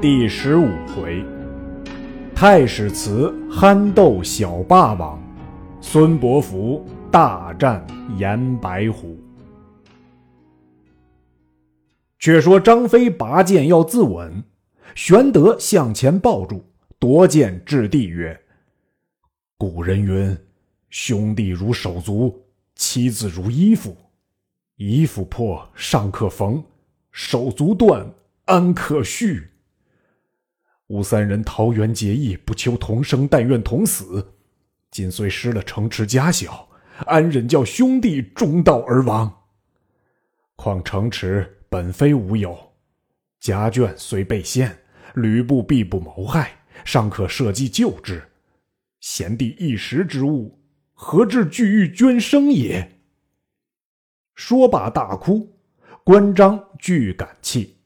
第十五回，太史慈憨斗小霸王，孙伯符大战颜白虎。却说张飞拔剑要自刎，玄德向前抱住，夺剑掷地曰：“古人云，兄弟如手足，妻子如衣服。衣服破尚可缝，手足断安可续？”吾三人桃园结义，不求同生，但愿同死。今虽失了城池家小，安忍叫兄弟中道而亡？况城池本非吾有，家眷虽被陷，吕布必不谋害，尚可设计救之。贤弟一时之误，何至惧欲捐生也？说罢大哭，关张俱感泣。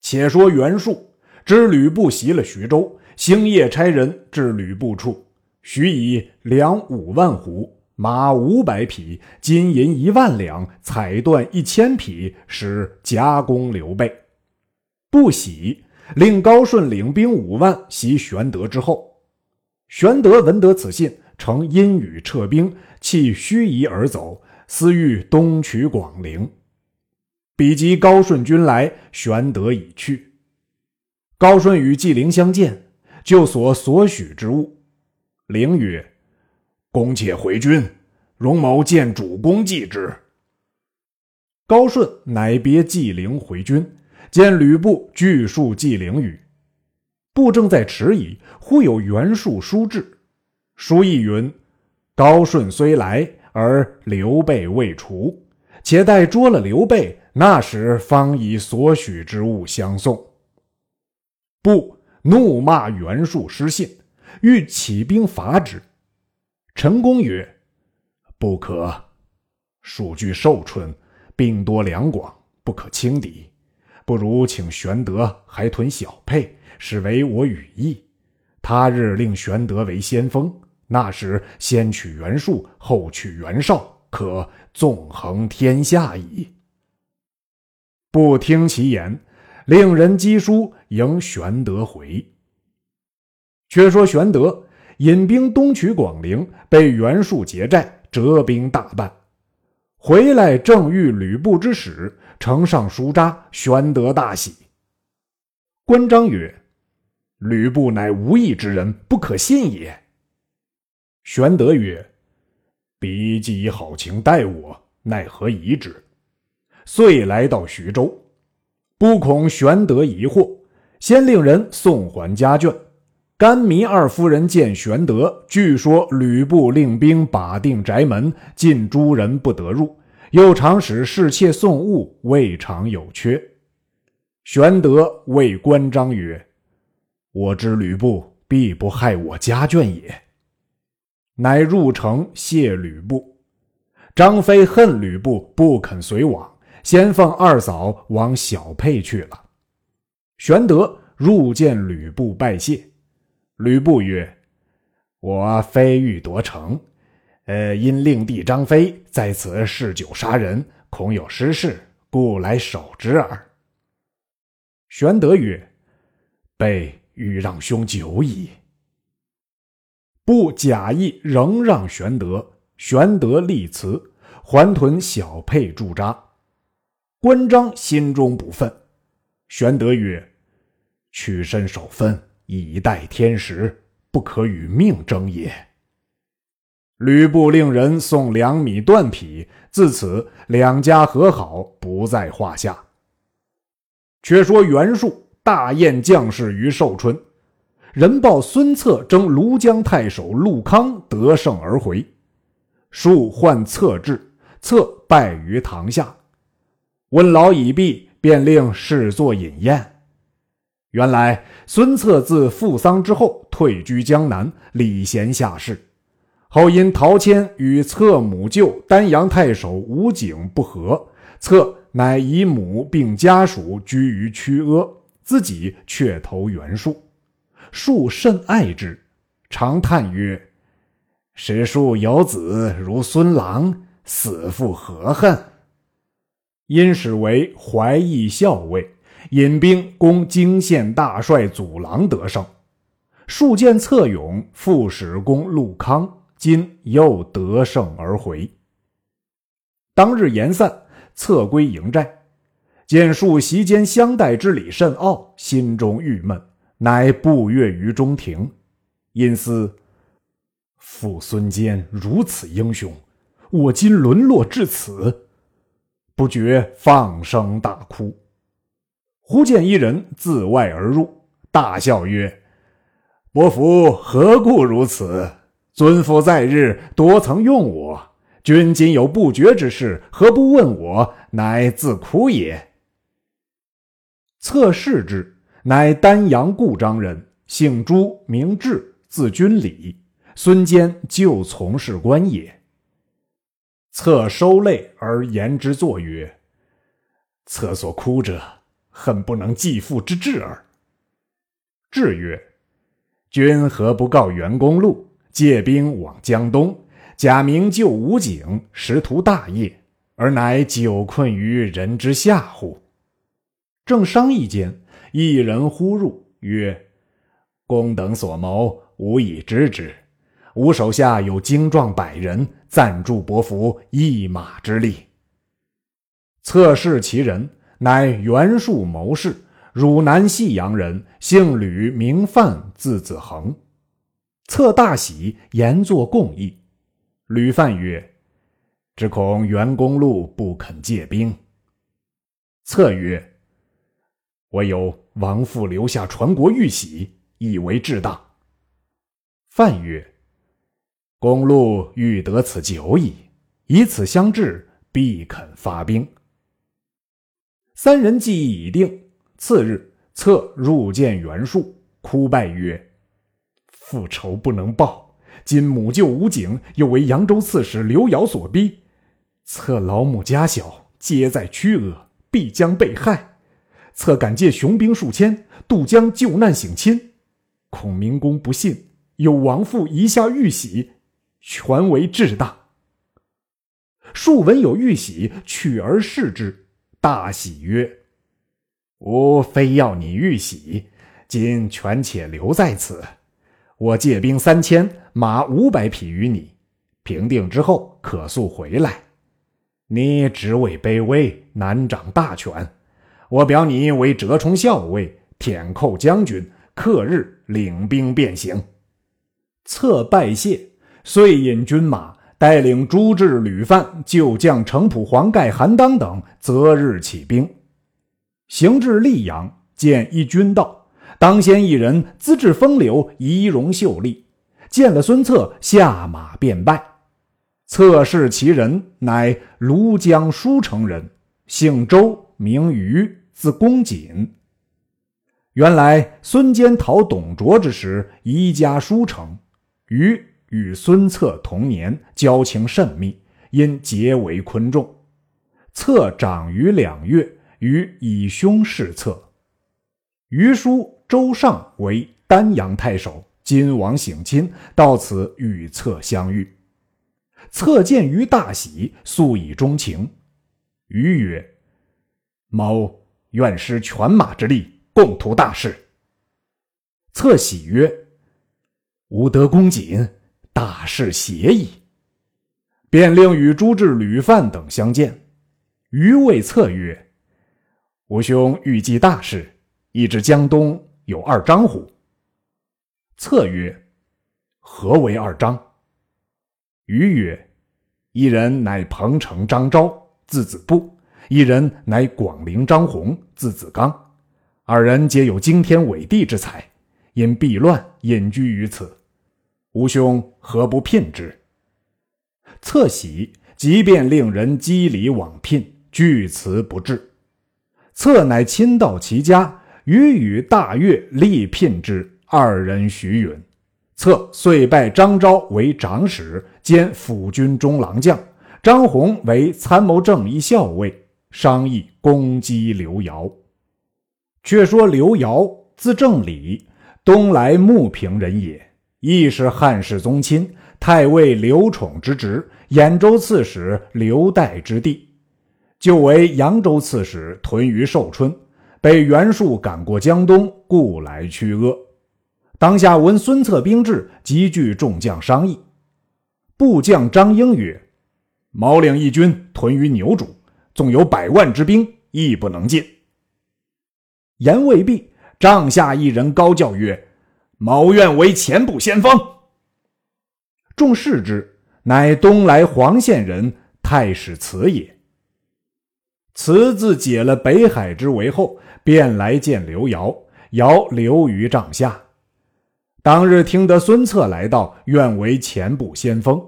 且说袁术。知吕布袭了徐州，星夜差人至吕布处，许以粮五万斛、马五百匹、金银一万两、彩缎一千匹，使加攻刘备。不喜，令高顺领兵五万袭玄德之后。玄德闻得此信，乘阴雨撤兵，弃盱眙而走，思欲东取广陵。比及高顺军来，玄德已去。高顺与纪灵相见，就所所许之物。灵曰：“公且回军，容某见主公祭之。”高顺乃别纪灵回军，见吕布拒述纪灵语。布正在迟疑，忽有袁术书至，书意云：“高顺虽来，而刘备未除，且待捉了刘备，那时方以所许之物相送。”不怒骂袁术失信，欲起兵伐之。陈宫曰：“不可，蜀据寿春，兵多粮广，不可轻敌。不如请玄德还屯小沛，使为我羽翼。他日令玄德为先锋，那时先取袁术，后取袁绍，可纵横天下矣。”不听其言。令人赍书迎玄德回。却说玄德引兵东取广陵，被袁术劫寨，折兵大半。回来正遇吕布之使，呈上书札，玄德大喜。关张曰：“吕布乃无义之人，不可信也。”玄德曰：“彼既以好情待我，奈何疑之？”遂来到徐州。不恐玄德疑惑，先令人送还家眷。甘糜二夫人见玄德，据说吕布令兵把定宅门，禁诸人不得入，又常使侍妾送物，未尝有缺。玄德谓关张曰：“我知吕布必不害我家眷也。”乃入城谢吕布。张飞恨吕布，不肯随往。先奉二嫂往小沛去了。玄德入见吕布拜谢。吕布曰：“我非欲夺城，呃，因令弟张飞在此嗜酒杀人，恐有失事，故来守之耳。”玄德曰：“备欲让兄久矣。”不假意仍让玄德。玄德立辞，还屯小沛驻扎。关张心中不忿，玄德曰：“屈身守分，以待天时，不可与命争也。”吕布令人送粮米缎匹，自此两家和好，不在话下。却说袁术大宴将士于寿春，人报孙策征庐江太守陆康得胜而回，术唤策至，策败于堂下。问劳已毕，便令侍作饮宴。原来孙策自父丧之后，退居江南，礼贤下士。后因陶谦与策母舅丹阳太守吴景不和，策乃以母并家属居于曲阿，自己却投袁术。术甚爱之，常叹曰：“史书有子如孙郎，死复何恨？”因使为怀义校尉，引兵攻荆县大帅祖郎得胜。数见策勇副使攻陆康，今又得胜而回。当日言散，策归营寨，见数席间相待之礼甚傲，心中郁闷，乃步跃于中庭，因思父孙坚如此英雄，我今沦落至此，不觉放声大哭。忽见一人自外而入，大笑曰。伯父何故如此？尊父在日多曾用我，君今有不决之事，何不问我？乃自苦也。侧室之，乃丹阳故章人，姓朱，名志，字君礼。孙坚旧从事官也。侧收泪而言之作曰：“侧所哭者，恨不能继父之志耳。”志曰。君何不告袁公路，借兵往江东，假名救武警，实图大业，而乃久困于人之下乎？正商议间，一人忽入，曰：“公等所谋，吾已知之。吾手下有精壮百人，暂助伯服一马之力。”测试其人，乃袁术谋士。汝南信阳人，姓吕，名范，字子恒。策大喜，言作共议。吕范曰：“只恐袁公路不肯借兵。”策曰：“我有王父留下传国玉玺，以为至当。”范曰：“公路欲得此久矣，以此相制，必肯发兵。”三人计议已定。次日，策入见袁术，哭拜曰：“父仇不能报，今母舅吴景又为扬州刺史刘繇所逼，策老母家小，皆在曲阿，必将被害。策敢借雄兵数千渡江救难省亲，孔明公不信，有王父遗下玉玺，权为至大。庶闻有玉玺，取而视之，大喜曰。吾非要你玉玺，今权且留在此。我借兵三千，马五百匹于你，平定之后可速回来。你职位卑微，难掌大权。我表你为折冲校尉、舔寇将军，克日领兵便行。策拜谢，遂引军马，带领朱志、吕范、旧将程普、黄盖、韩当等，择日起兵。行至溧阳，见一军到，当先一人资质风流，仪容秀丽。见了孙策，下马便拜。策视其人，乃庐江舒城人，姓周，名瑜，字公瑾。原来孙坚讨董卓之时，移家舒城。瑜与孙策同年，交情甚密，因结为昆仲。策长于两月。于以兄侍策，于叔周尚为丹阳太守，今王省亲，到此与策相遇。策见于大喜，素以钟情。余曰：“某愿施犬马之力，共图大事。”策喜曰：“吾得公瑾，大事协矣。”便令与朱志、吕范等相见。余谓策曰：吾兄欲计大事，亦知江东有二张乎？策曰：“何为二张？”余曰：“一人乃彭城张昭，字子布；一人乃广陵张宏，字子刚。二人皆有惊天伟地之才，因避乱隐居于此。吾兄何不聘之？”策喜，即便令人赍礼往聘，据辞不至。策乃亲到其家，与与大悦，力聘之。二人许允。策遂拜张昭为长史兼辅军中郎将，张宏为参谋正一校尉，商议攻击刘繇。却说刘繇字正礼，东莱牟平人也，亦是汉室宗亲，太尉刘宠之侄，兖州刺史刘岱之弟。就为扬州刺史，屯于寿春，被袁术赶过江东，故来驱恶。当下闻孙策兵至，急聚众将商议。部将张英曰：“毛领一军屯于牛渚，纵有百万之兵，亦不能进。”言未毕，帐下一人高叫曰：“毛愿为前部先锋。”众视之，乃东莱黄县人太史慈也。慈自解了北海之围后，便来见刘繇，繇留于帐下。当日听得孙策来到，愿为前部先锋。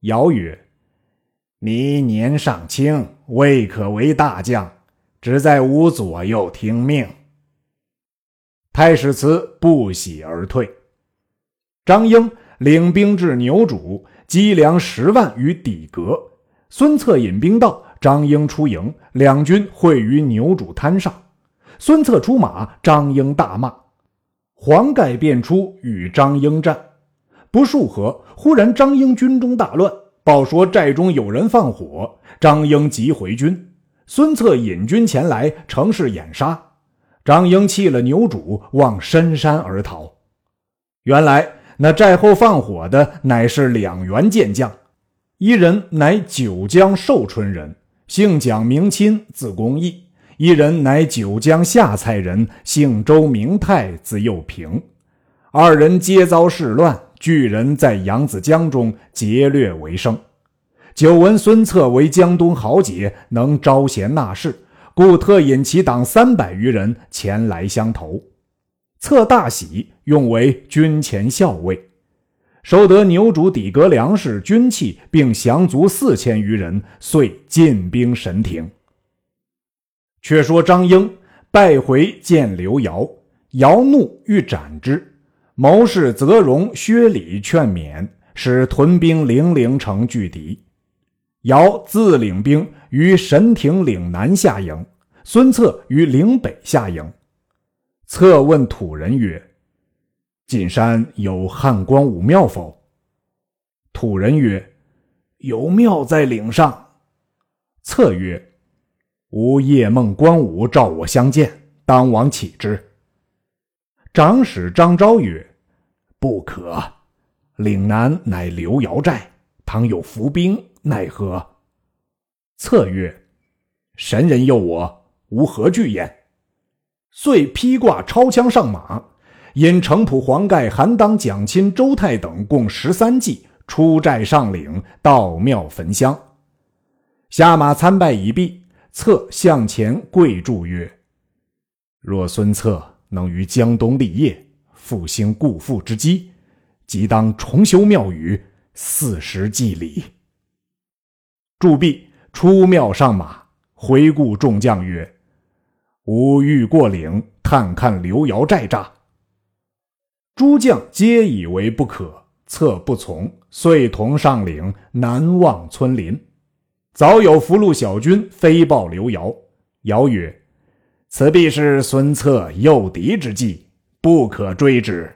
尧曰：“你年尚轻，未可为大将，只在吾左右听命。”太史慈不喜而退。张英领兵至牛渚，积粮十万于底阁。孙策引兵到，张英出营，两军会于牛渚滩上。孙策出马，张英大骂。黄盖便出与张英战，不数合，忽然张英军中大乱，报说寨中有人放火。张英急回军，孙策引军前来，乘势掩杀。张英弃了牛渚，往深山而逃。原来那寨后放火的乃是两员健将，一人乃九江寿春人，姓蒋名钦，字公义。一人乃九江下蔡人，姓周名泰，字幼平。二人皆遭事乱，巨人在扬子江中劫掠为生。久闻孙策为江东豪杰，能招贤纳士，故特引其党三百余人前来相投。策大喜，用为军前校尉，收得牛渚底阁粮食、军器，并降卒四千余人，遂进兵神庭。却说张英败回见刘繇，繇怒欲斩之，谋士泽荣、薛礼劝勉，使屯兵零陵城拒敌。繇自领兵于神庭岭南下营，孙策于岭北下营。策问土人曰：“进山有汉光武庙否？”土人曰：“有庙在岭上。”策曰：吾夜梦关武召我相见，当往启之。长史张昭曰：“不可，岭南乃刘繇寨，倘有伏兵，奈何？”策曰：“神人诱我，无何惧焉？”遂披挂抄枪上马，引程普、黄盖、韩当、蒋钦、周泰等共十三骑出寨上岭，到庙焚香，下马参拜已毕。策向前跪祝曰：“若孙策能于江东立业，复兴故父之基，即当重修庙宇，四时祭礼。”祝毕，出庙上马，回顾众将曰：“吾欲过岭探看刘繇寨栅。”诸将皆以为不可，策不从，遂同上岭南望村林。早有俘虏小军飞报刘繇，繇曰：“此必是孙策诱敌之计，不可追之。”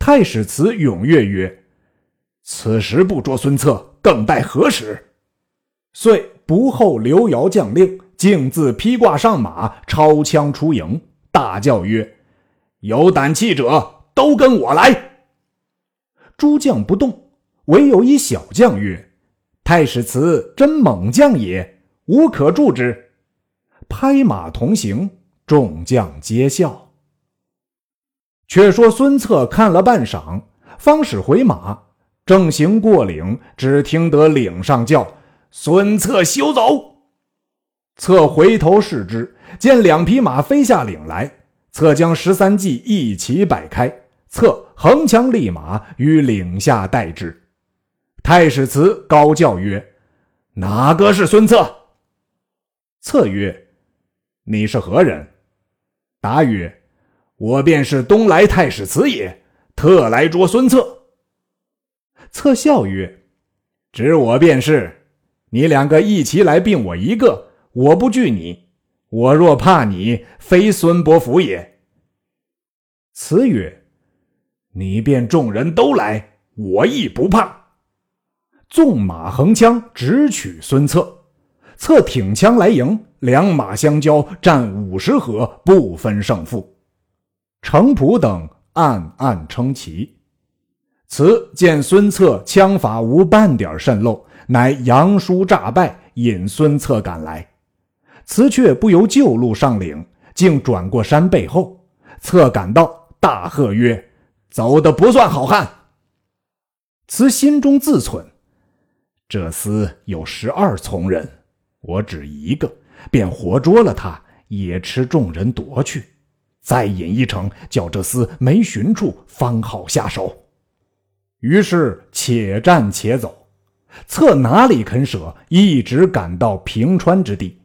太史慈踊跃曰：“此时不捉孙策，更待何时？”遂不候刘繇将令，径自披挂上马，抄枪出营，大叫曰：“有胆气者，都跟我来！”诸将不动，唯有一小将曰。太史慈真猛将也，无可助之。拍马同行，众将皆笑。却说孙策看了半晌，方使回马，正行过岭，只听得岭上叫：“孙策休走！”策回头视之，见两匹马飞下岭来。策将十三骑一齐摆开，策横枪立马于岭下待之。太史慈高叫曰：“哪个是孙策？”策曰：“你是何人？”答曰：“我便是东莱太史慈也，特来捉孙策。”策笑曰：“知我便是。你两个一齐来并我一个，我不惧你。我若怕你，非孙伯符也。”慈曰：“你便众人都来，我亦不怕。”纵马横枪直取孙策，策挺枪来迎，两马相交，战五十合，不分胜负。程普等暗暗称奇。此见孙策枪法无半点渗漏，乃杨叔诈败，引孙策赶来。此却不由旧路上岭，竟转过山背后。策赶到，大喝曰：“走的不算好汉。”此心中自忖：这厮有十二从人，我只一个，便活捉了他，也吃众人夺去。再引一程，叫这厮没寻处，方好下手。于是且战且走。策哪里肯舍，一直赶到平川之地。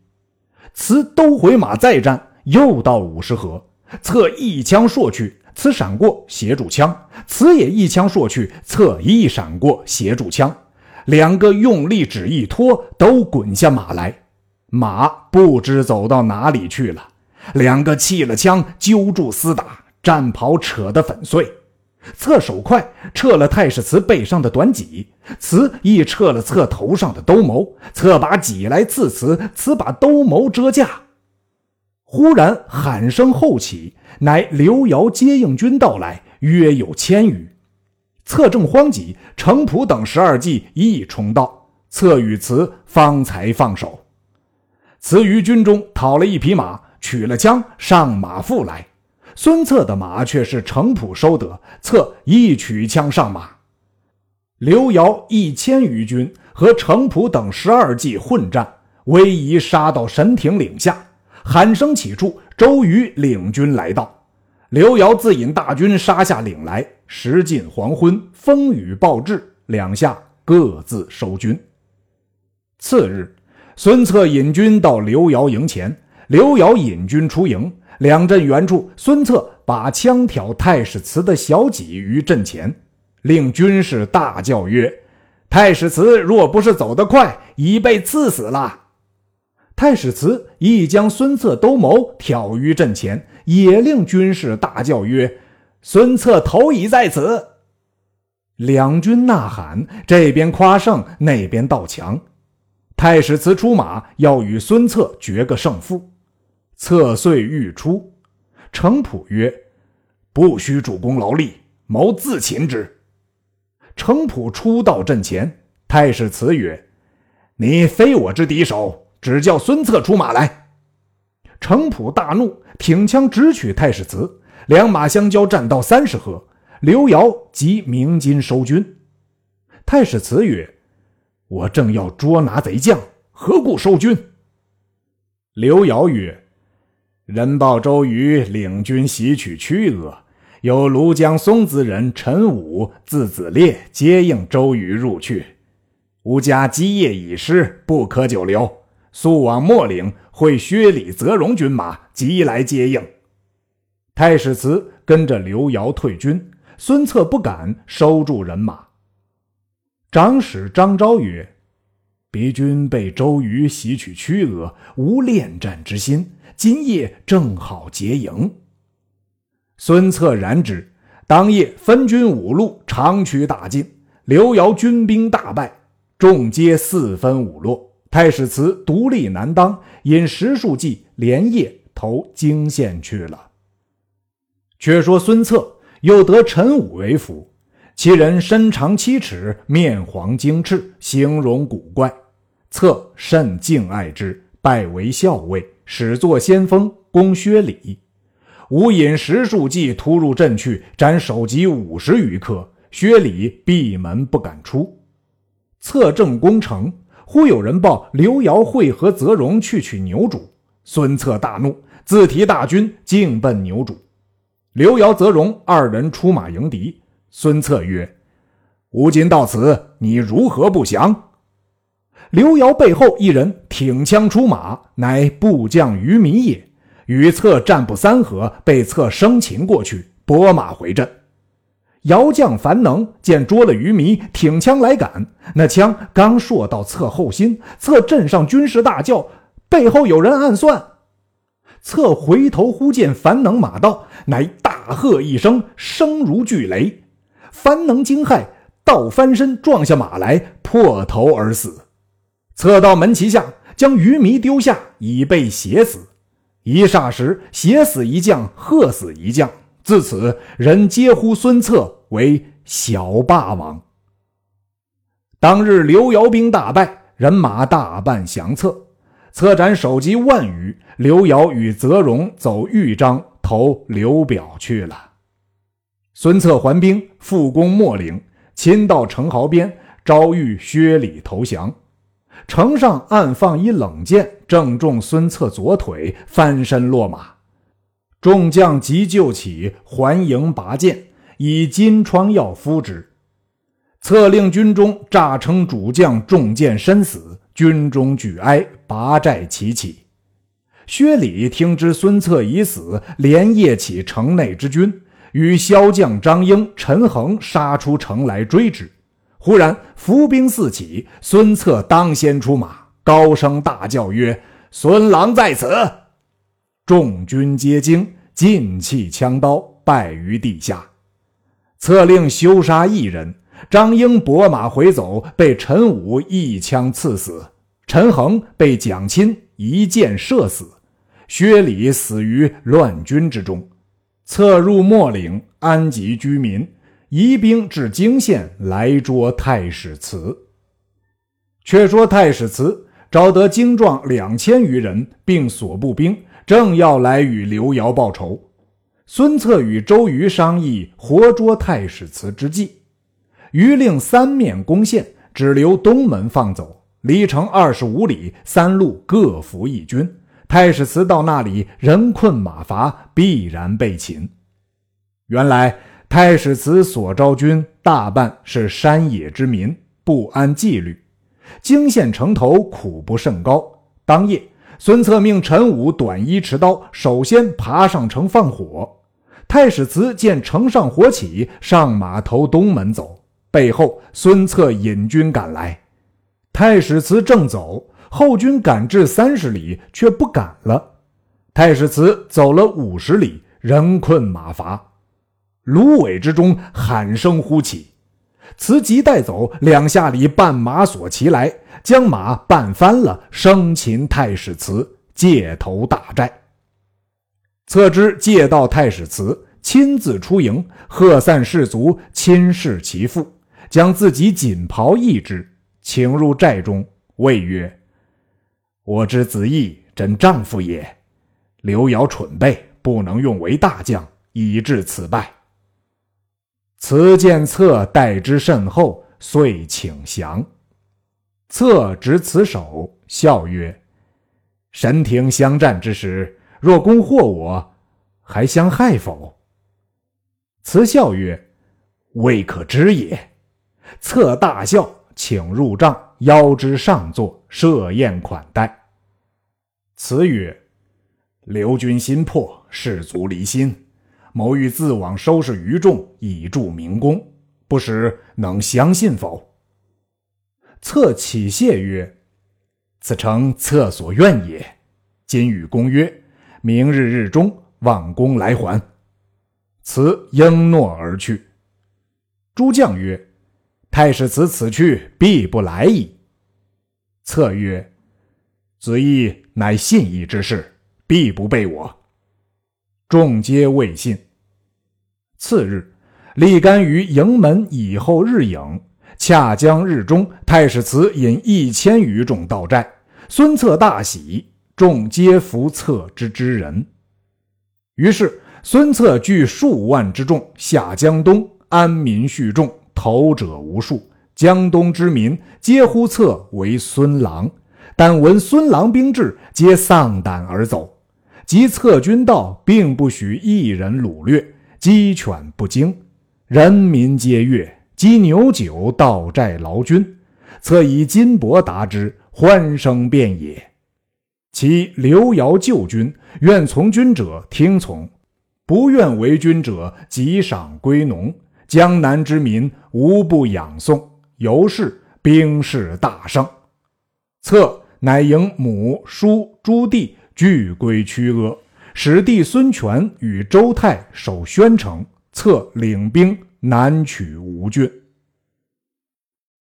此都回马再战，又到五十合。策一枪搠去，此闪过，协助枪；此也一枪搠去，策一闪过，协助枪。两个用力只一拖，都滚下马来。马不知走到哪里去了。两个弃了枪，揪住厮打，战袍扯得粉碎。侧手快，撤了太史慈背上的短戟；慈亦撤了侧头上的兜鍪。侧把戟来刺慈，慈把兜鍪遮架。忽然喊声后起，乃刘繇接应军到来，约有千余。策正慌急，程普等十二骑亦冲到，策与慈方才放手。慈于军中讨了一匹马。取了枪，上马复来。孙策的马却是程普收得，策一取枪上马。刘繇一千余军和程普等十二骑混战，逶迤杀到神亭岭下。喊声起处，周瑜领军来到。刘繇自引大军杀下岭来。时近黄昏，风雨暴至，两下各自收军。次日，孙策引军到刘繇营前。刘繇引军出营，两阵远处，孙策把枪挑太史慈的小戟于阵前，令军士大叫曰：“太史慈若不是走得快，已被刺死了。”太史慈亦将孙策兜鍪挑于阵前，也令军士大叫曰：“孙策头已在此。”两军呐喊，这边夸胜，那边道强。太史慈出马，要与孙策决个胜负。策遂欲出，程普曰：“不须主公劳力，谋自擒之。”程普出到阵前，太史慈曰：“你非我之敌手，只叫孙策出马来。”程普大怒，挺枪直取太史慈，两马相交，战到三十合，刘繇即鸣金收军。太史慈曰：“我正要捉拿贼将，何故收军？”刘繇曰：人报周瑜领军袭取曲阿，有庐江松滋人陈武、字子烈接应周瑜入去。吾家基业已失，不可久留，速往秣陵会薛礼、泽荣军马，急来接应。太史慈跟着刘繇退军，孙策不敢收住人马。长史张昭曰：“敌军被周瑜袭取曲阿，无恋战之心。”今夜正好结营。孙策然之，当夜分军五路长驱大进。刘繇军兵大败，众皆四分五落。太史慈独立难当，引十数骑连夜投泾县去了。却说孙策又得陈武为辅，其人身长七尺，面黄精赤，形容古怪。策甚敬爱之，拜为校尉。始作先锋，攻薛礼。吾引十数骑突入阵去，斩首级五十余客。薛礼闭门不敢出。策正攻城，忽有人报刘繇会合泽荣去取牛渚。孙策大怒，自提大军径奔牛渚。刘繇、泽荣二人出马迎敌。孙策曰：“吾今到此，你如何不降？”刘繇背后一人挺枪出马，乃部将于弥也。与策战不三合，被策生擒过去，拨马回阵。姚将樊能见捉了于弥，挺枪来赶，那枪刚搠到策后心，策阵上军士大叫：“背后有人暗算！”策回头忽见樊能马到，乃大喝一声，声如巨雷。樊能惊骇，倒翻身撞下马来，破头而死。策到门旗下，将鱼糜丢下，以备血死。一霎时，血死一将，喝死一将。自此，人皆呼孙策为小霸王。当日，刘繇兵大败，人马大半降策。策斩首级万余，刘繇与泽荣走豫章投刘表去了。孙策还兵，复攻秣陵，亲到城壕边，招谕薛礼投降。城上暗放一冷箭，正中孙策左腿，翻身落马。众将急救起，还营拔剑，以金疮药敷之。策令军中诈称主将中箭身死。军中举哀，拔寨齐起。薛礼听知孙策已死，连夜起城内之军，与骁将张英、陈恒杀出城来追之。忽然伏兵四起，孙策当先出马，高声大叫曰：“孙郎在此！”众军皆惊，尽弃枪刀，败于地下。策令休杀一人。张英拨马回走，被陈武一枪刺死；陈恒被蒋钦一箭射死；薛礼死于乱军之中。策入秣岭，安吉居民，移兵至泾县来捉太史慈。却说太史慈招得精壮两千余人，并所部兵，正要来与刘繇报仇。孙策与周瑜商议活捉太史慈之计。余令三面攻陷，只留东门放走。离城二十五里，三路各伏一军。太史慈到那里，人困马乏，必然被擒。原来太史慈所招军大半是山野之民，不安纪律。泾县城头苦不甚高。当夜，孙策命陈武短衣持刀，首先爬上城放火。太史慈见城上火起，上马投东门走。背后，孙策引军赶来，太史慈正走，后军赶至三十里，却不赶了。太史慈走了五十里，人困马乏，芦苇之中喊声呼起，慈急带走两下里绊马索齐来，将马绊翻了，生擒太史慈，借头大寨。策之借道太史慈亲自出营，喝散士卒，亲视其父。将自己锦袍一之，请入寨中，谓曰：“我知子义真丈夫也，刘尧蠢备，不能用为大将，以致此败。”辞见策待之甚厚，遂请降。策执此手，笑曰：“神庭相战之时，若攻获我，还相害否？”辞笑曰：“未可知也。”策大笑，请入帐，邀之上座，设宴款待。辞曰：“刘军心破，士卒离心，谋欲自往收拾余众，以助明公，不识能相信否？”策启谢曰：“此诚策所愿也。今与公约，明日日中，望公来还。”辞应诺而去。诸将曰：太史慈此去必不来矣。策曰：“子义乃信义之士，必不背我。”众皆未信。次日，立竿于营门以后日影，恰将日中，太史慈引一千余众到寨。孙策大喜，众皆服策之之人。于是，孙策聚数万之众下江东，安民蓄众。投者无数，江东之民皆呼策为孙郎。但闻孙郎兵至，皆丧胆而走。即策军道，并不许一人掳掠，鸡犬不惊，人民皆悦，鸡牛酒到寨劳军。策以金帛答之，欢声遍野。其刘繇旧军，愿从军者听从，不愿为军者即赏归农。江南之民无不仰颂，由是兵势大盛。策乃迎母叔朱弟俱归曲阿，使弟孙权与周泰守宣城，策领兵南取吴郡。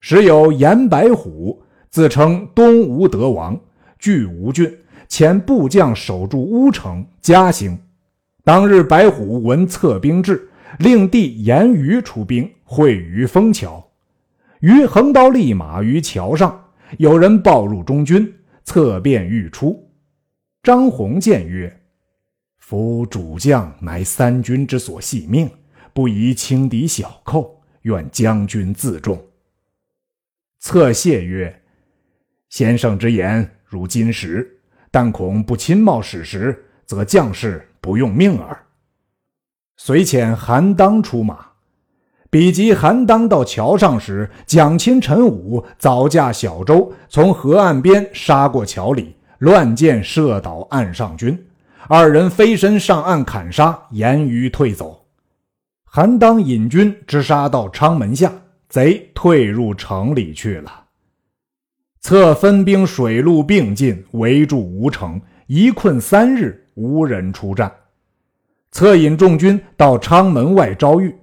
时有严白虎自称东吴德王，据吴郡，遣部将守住乌城嘉兴。当日，白虎闻策兵至，令弟严于出兵会于枫桥。于横刀立马于桥上，有人报入中军，策便欲出。张宏见曰：“夫主将乃三军之所系命，不宜轻敌小寇，愿将军自重。”策谢曰：“先生之言如金石，但恐不亲冒矢石，则将士不用命耳。”遂遣韩当出马。比及韩当到桥上时，蒋钦、陈武早驾小舟从河岸边杀过桥里，乱箭射倒岸上军。二人飞身上岸砍杀，严于退走。韩当引军直杀到昌门下，贼退入城里去了。策分兵水陆并进，围住吴城，一困三日，无人出战。策引众军到昌门外招遇。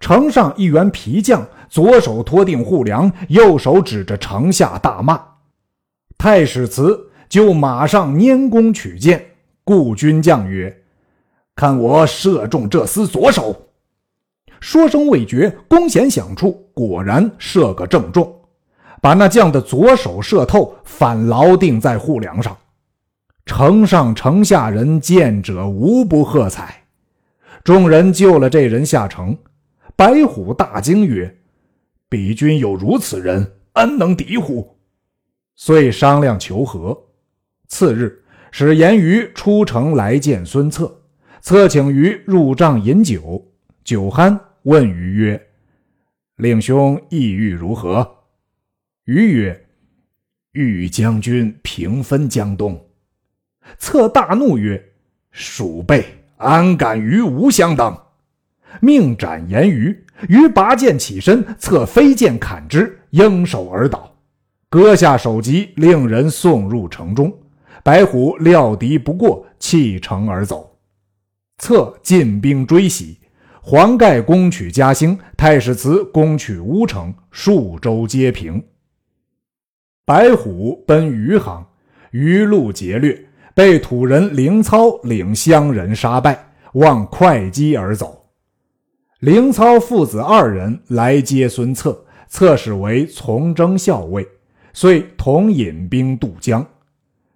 城上一员皮将，左手托定护梁，右手指着城下大骂。太史慈就马上拈弓取箭，故军将曰：“看我射中这厮左手。”说声未绝，弓弦响处，果然射个正中，把那将的左手射透，反牢定在护梁上。城上城下人见者无不喝彩。众人救了这人下城。白虎大惊曰：“彼军有如此人，安能敌乎？”遂商量求和。次日，使严于出城来见孙策。策请于入帐饮酒，酒酣，问于曰：“令兄意欲如何？”于曰：“欲与将军平分江东。”策大怒曰：“鼠辈，安敢与吾相当？”命斩严于，于拔剑起身，策飞剑砍之，应手而倒，割下首级，令人送入城中。白虎料敌不过，弃城而走。策进兵追袭，黄盖攻取嘉兴，太史慈攻取乌城，数州皆平。白虎奔余杭，余路劫掠，被土人凌操领乡人杀败，望会稽而走。凌操父子二人来接孙策，策使为从征校尉，遂同引兵渡江。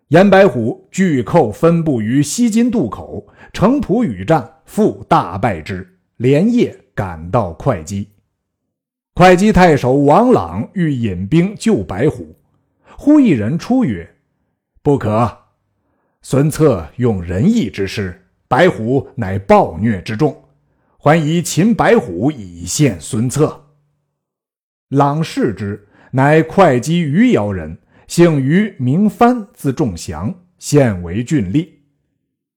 严白虎拒寇分布于西津渡口，城濮与战，复大败之，连夜赶到会稽。会稽太守王朗欲引兵救白虎，忽一人出曰：“不可！孙策用仁义之师，白虎乃暴虐之众。”还以擒白虎以献孙策。朗视之，乃会稽余姚人，姓于，名藩，字仲祥，现为郡吏。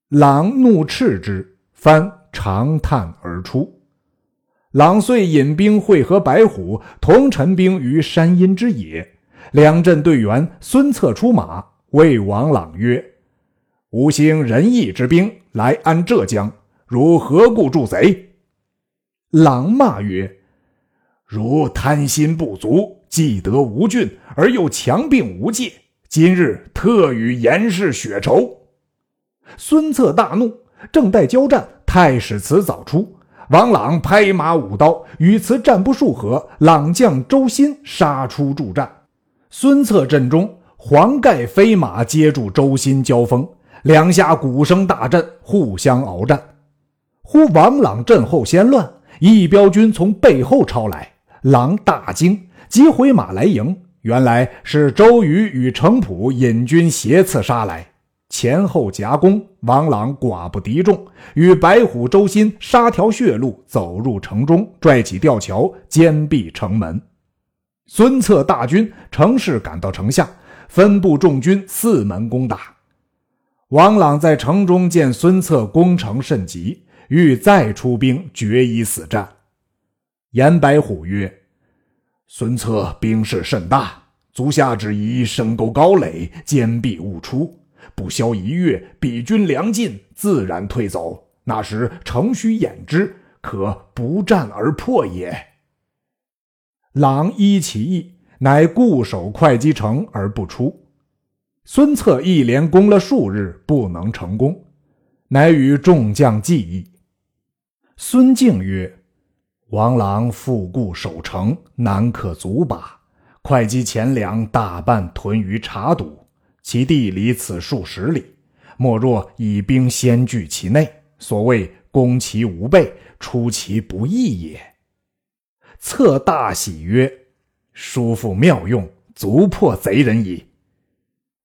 朗怒斥之，藩长叹而出。朗遂引兵会合白虎，同陈兵于山阴之野。两镇队员孙策出马，谓王朗曰：“吾兴仁义之兵来安浙江，如何故助贼？”朗骂曰：“如贪心不足，既得吴郡，而又强并无界，今日特与严氏血仇。”孙策大怒，正待交战，太史慈早出，王朗拍马舞刀，与慈战不数合，朗将周新杀出助战。孙策阵中，黄盖飞马接住周新交锋，两下鼓声大震，互相鏖战。忽王朗阵后先乱。一彪军从背后抄来，狼大惊，急回马来迎。原来是周瑜与程普引军斜刺杀来，前后夹攻，王朗寡不敌众，与白虎、周新杀条血路，走入城中，拽起吊桥，坚壁城门。孙策大军乘势赶到城下，分布众军四门攻打。王朗在城中见孙策攻城甚急。欲再出兵决一死战。严白虎曰：“孙策兵势甚大，足下只宜深沟高垒，坚壁勿出。不消一月，彼军粮尽，自然退走。那时城虚掩之，可不战而破也。”狼依其意，乃固守会稽城而不出。孙策一连攻了数日，不能成功，乃与众将计议。孙敬曰：“王朗复固守城，难可足拔。会稽钱粮大半屯于茶堵，其地离此数十里。莫若以兵先据其内，所谓攻其无备，出其不意也。”策大喜曰：“叔父妙用，足破贼人矣。”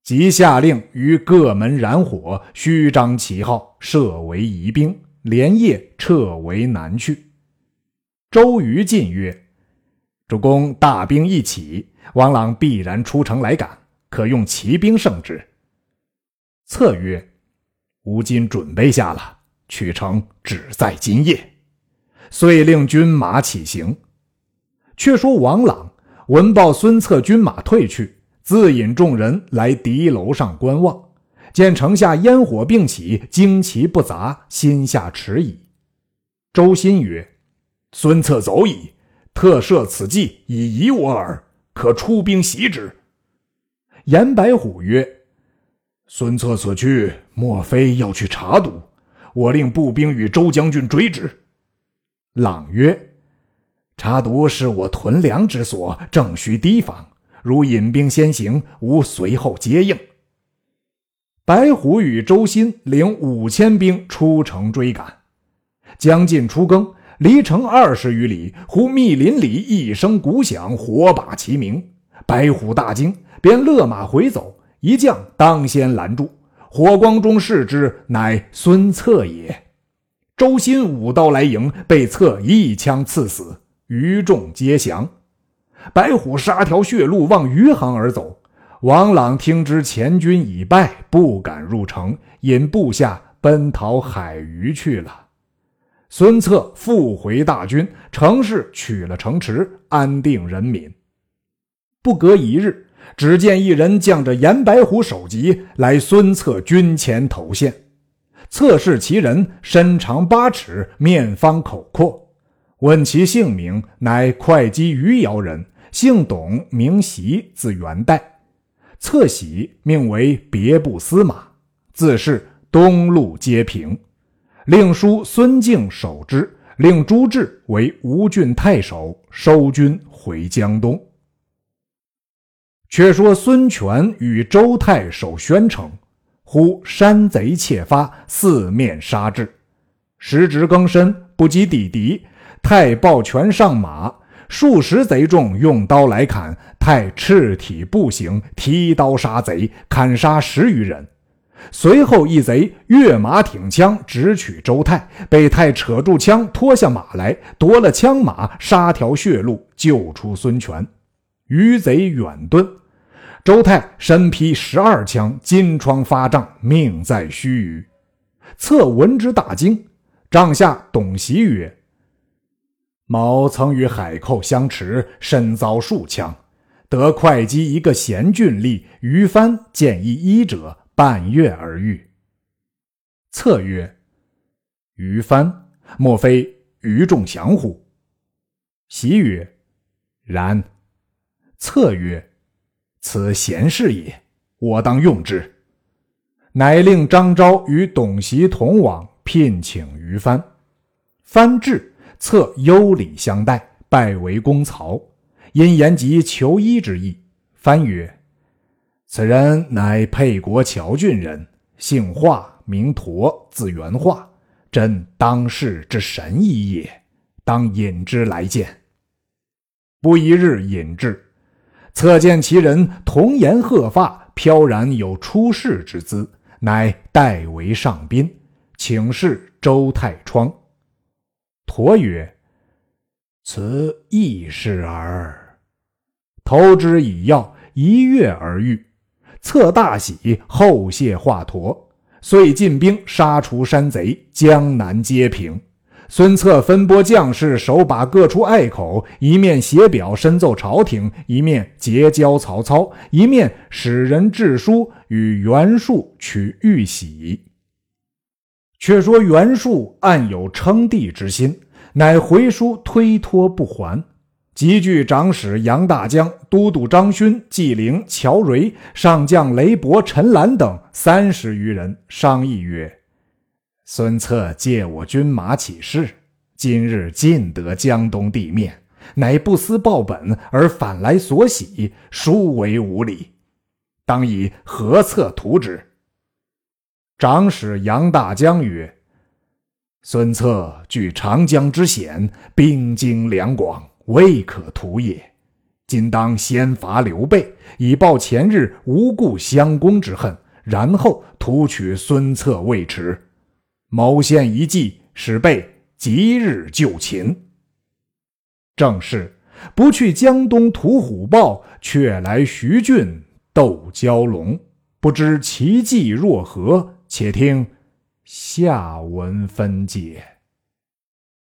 即下令于各门燃火，虚张旗号，设为疑兵。连夜撤为南去。周瑜进曰：“主公大兵一起，王朗必然出城来赶，可用骑兵胜之。”策曰：“吾今准备下了，取城只在今夜。”遂令军马起行。却说王朗闻报孙策军马退去，自引众人来敌楼上观望。见城下烟火并起，旌旗不杂，心下迟疑。周新曰：“孙策走矣，特设此计以疑我耳，可出兵袭之。”严白虎曰：“孙策此去，莫非要去查堵？我令步兵与周将军追之。”朗曰：“查毒是我屯粮之所，正需提防。如引兵先行，吾随后接应。”白虎与周新领五千兵出城追赶，将近初更，离城二十余里，忽密林里一声鼓响，火把齐鸣。白虎大惊，便勒马回走。一将当先拦住，火光中视之，乃孙策也。周新舞刀来迎，被策一枪刺死，余众皆降。白虎杀条血路，往余杭而走。王朗听知前军已败，不敢入城，引部下奔逃海隅去了。孙策复回大军，乘势取了城池，安定人民。不隔一日，只见一人将着严白虎首级来孙策军前投献。策视其人，身长八尺，面方口阔，问其姓名，乃会稽余姚人，姓董，名袭，字元代。侧喜命为别部司马，自是东路皆平，令叔孙敬守之，令朱志为吴郡太守，收军回江东。却说孙权与周泰守宣城，忽山贼窃发，四面杀至。时值更深，不及抵敌，太抱拳上马。数十贼众用刀来砍，太赤体步行，提刀杀贼，砍杀十余人。随后一贼跃马挺枪，直取周泰，被太扯住枪，拖下马来，夺了枪马，杀条血路，救出孙权。余贼远遁，周泰身披十二枪，金疮发胀，命在须臾。策闻之大惊，帐下董袭曰。某曾与海寇相持，身遭数枪，得会稽一个贤俊吏于帆见一医者，半月而愈。策曰：“于帆，莫非于仲祥乎？”袭曰：“然。”策曰：“此贤士也，我当用之。”乃令张昭与董袭同往，聘请于帆。帆至。策优礼相待，拜为公曹，因言及求医之意。翻曰：“此人乃沛国谯郡人，姓华，名佗，字元化，真当世之神医也。当引之来见。”不一日引至，侧见其人童颜鹤发，飘然有出世之姿，乃代为上宾，请示周太冲。佗曰：“此异事耳。”投之以药，一跃而愈。策大喜，后谢华佗，遂进兵杀除山贼，江南皆平。孙策分拨将士，手把各处隘口，一面写表申奏朝廷，一面结交曹操，一面使人致书与袁术取玉玺。却说袁术暗有称帝之心，乃回书推脱不还。集聚长史杨大江、都督张勋、纪灵、乔蕤、上将雷伯、陈兰等三十余人，商议曰：“孙策借我军马起事，今日尽得江东地面，乃不思报本而反来索喜，殊为无礼。当以何策图之？”长史杨大江曰：“孙策据长江之险，兵精粮广。”未可图也。今当先伐刘备，以报前日无故相攻之恨，然后图取孙策未迟。某献一计，使备即日就擒。正是不去江东屠虎豹，却来徐郡斗蛟龙。不知其计若何？且听下文分解。